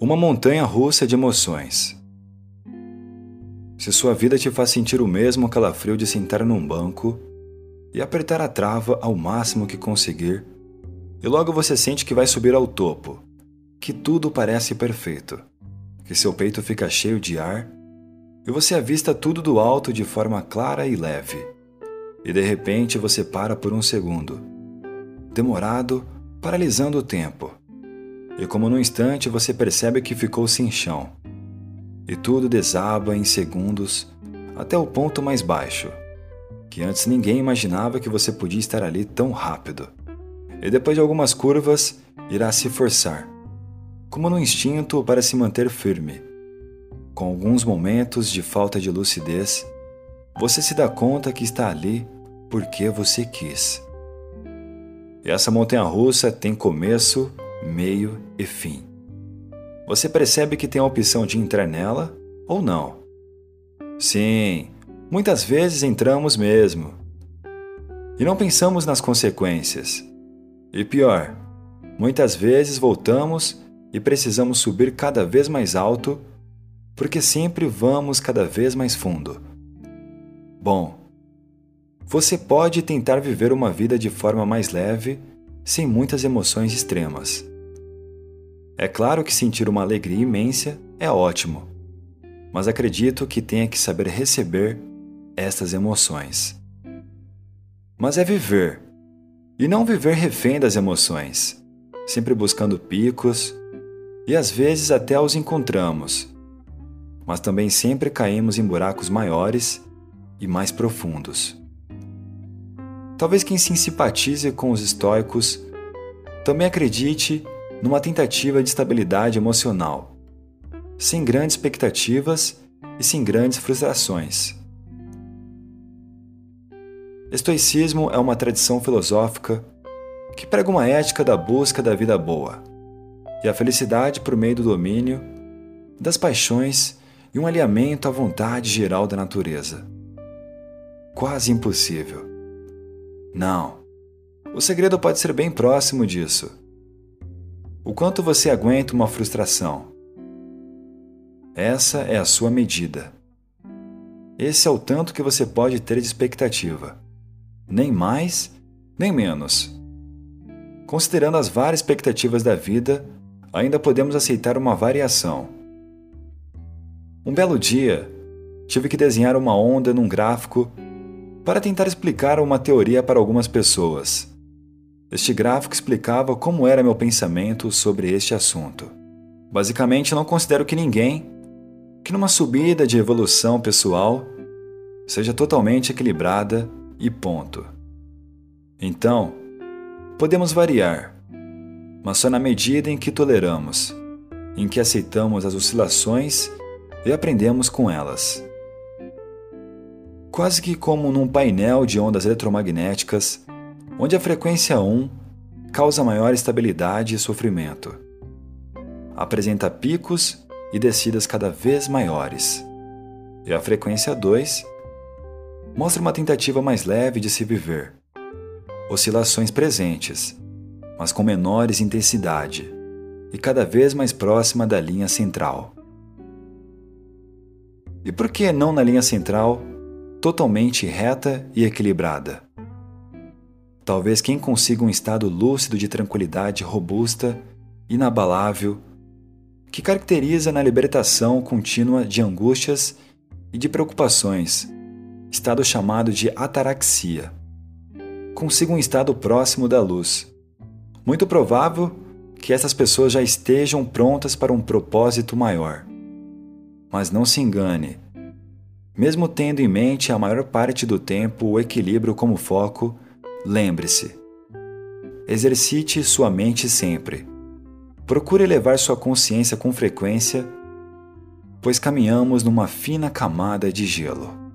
Uma montanha russa de emoções. Se sua vida te faz sentir o mesmo calafrio de sentar num banco e apertar a trava ao máximo que conseguir, e logo você sente que vai subir ao topo, que tudo parece perfeito, que seu peito fica cheio de ar e você avista tudo do alto de forma clara e leve. E de repente você para por um segundo, demorado, paralisando o tempo e como num instante você percebe que ficou sem chão. E tudo desaba em segundos até o ponto mais baixo, que antes ninguém imaginava que você podia estar ali tão rápido. E depois de algumas curvas, irá se forçar, como no instinto para se manter firme. Com alguns momentos de falta de lucidez, você se dá conta que está ali porque você quis. E essa montanha russa tem começo, meio e fim. Você percebe que tem a opção de entrar nela ou não. Sim, muitas vezes entramos mesmo. E não pensamos nas consequências. E pior, muitas vezes voltamos e precisamos subir cada vez mais alto porque sempre vamos cada vez mais fundo. Bom, você pode tentar viver uma vida de forma mais leve, sem muitas emoções extremas. É claro que sentir uma alegria imensa é ótimo, mas acredito que tenha que saber receber estas emoções. Mas é viver, e não viver refém das emoções, sempre buscando picos, e às vezes até os encontramos, mas também sempre caímos em buracos maiores e mais profundos. Talvez quem se simpatize com os estoicos também acredite numa tentativa de estabilidade emocional, sem grandes expectativas e sem grandes frustrações. Estoicismo é uma tradição filosófica que prega uma ética da busca da vida boa e a felicidade por meio do domínio das paixões e um alinhamento à vontade geral da natureza. Quase impossível. Não. O segredo pode ser bem próximo disso o quanto você aguenta uma frustração. Essa é a sua medida. Esse é o tanto que você pode ter de expectativa. Nem mais, nem menos. Considerando as várias expectativas da vida, ainda podemos aceitar uma variação. Um belo dia, tive que desenhar uma onda num gráfico para tentar explicar uma teoria para algumas pessoas. Este gráfico explicava como era meu pensamento sobre este assunto. Basicamente, não considero que ninguém, que numa subida de evolução pessoal, seja totalmente equilibrada e ponto. Então, podemos variar, mas só na medida em que toleramos, em que aceitamos as oscilações e aprendemos com elas. Quase que como num painel de ondas eletromagnéticas, onde a frequência 1 causa maior estabilidade e sofrimento. Apresenta picos e descidas cada vez maiores. E a frequência 2 mostra uma tentativa mais leve de se viver. Oscilações presentes, mas com menores intensidade e cada vez mais próxima da linha central. E por que não na linha central, totalmente reta e equilibrada? Talvez quem consiga um estado lúcido de tranquilidade robusta, inabalável, que caracteriza na libertação contínua de angústias e de preocupações, estado chamado de ataraxia. Consiga um estado próximo da luz. Muito provável que essas pessoas já estejam prontas para um propósito maior. Mas não se engane. Mesmo tendo em mente a maior parte do tempo o equilíbrio como foco, Lembre-se: exercite sua mente sempre. Procure elevar sua consciência com frequência, pois caminhamos numa fina camada de gelo.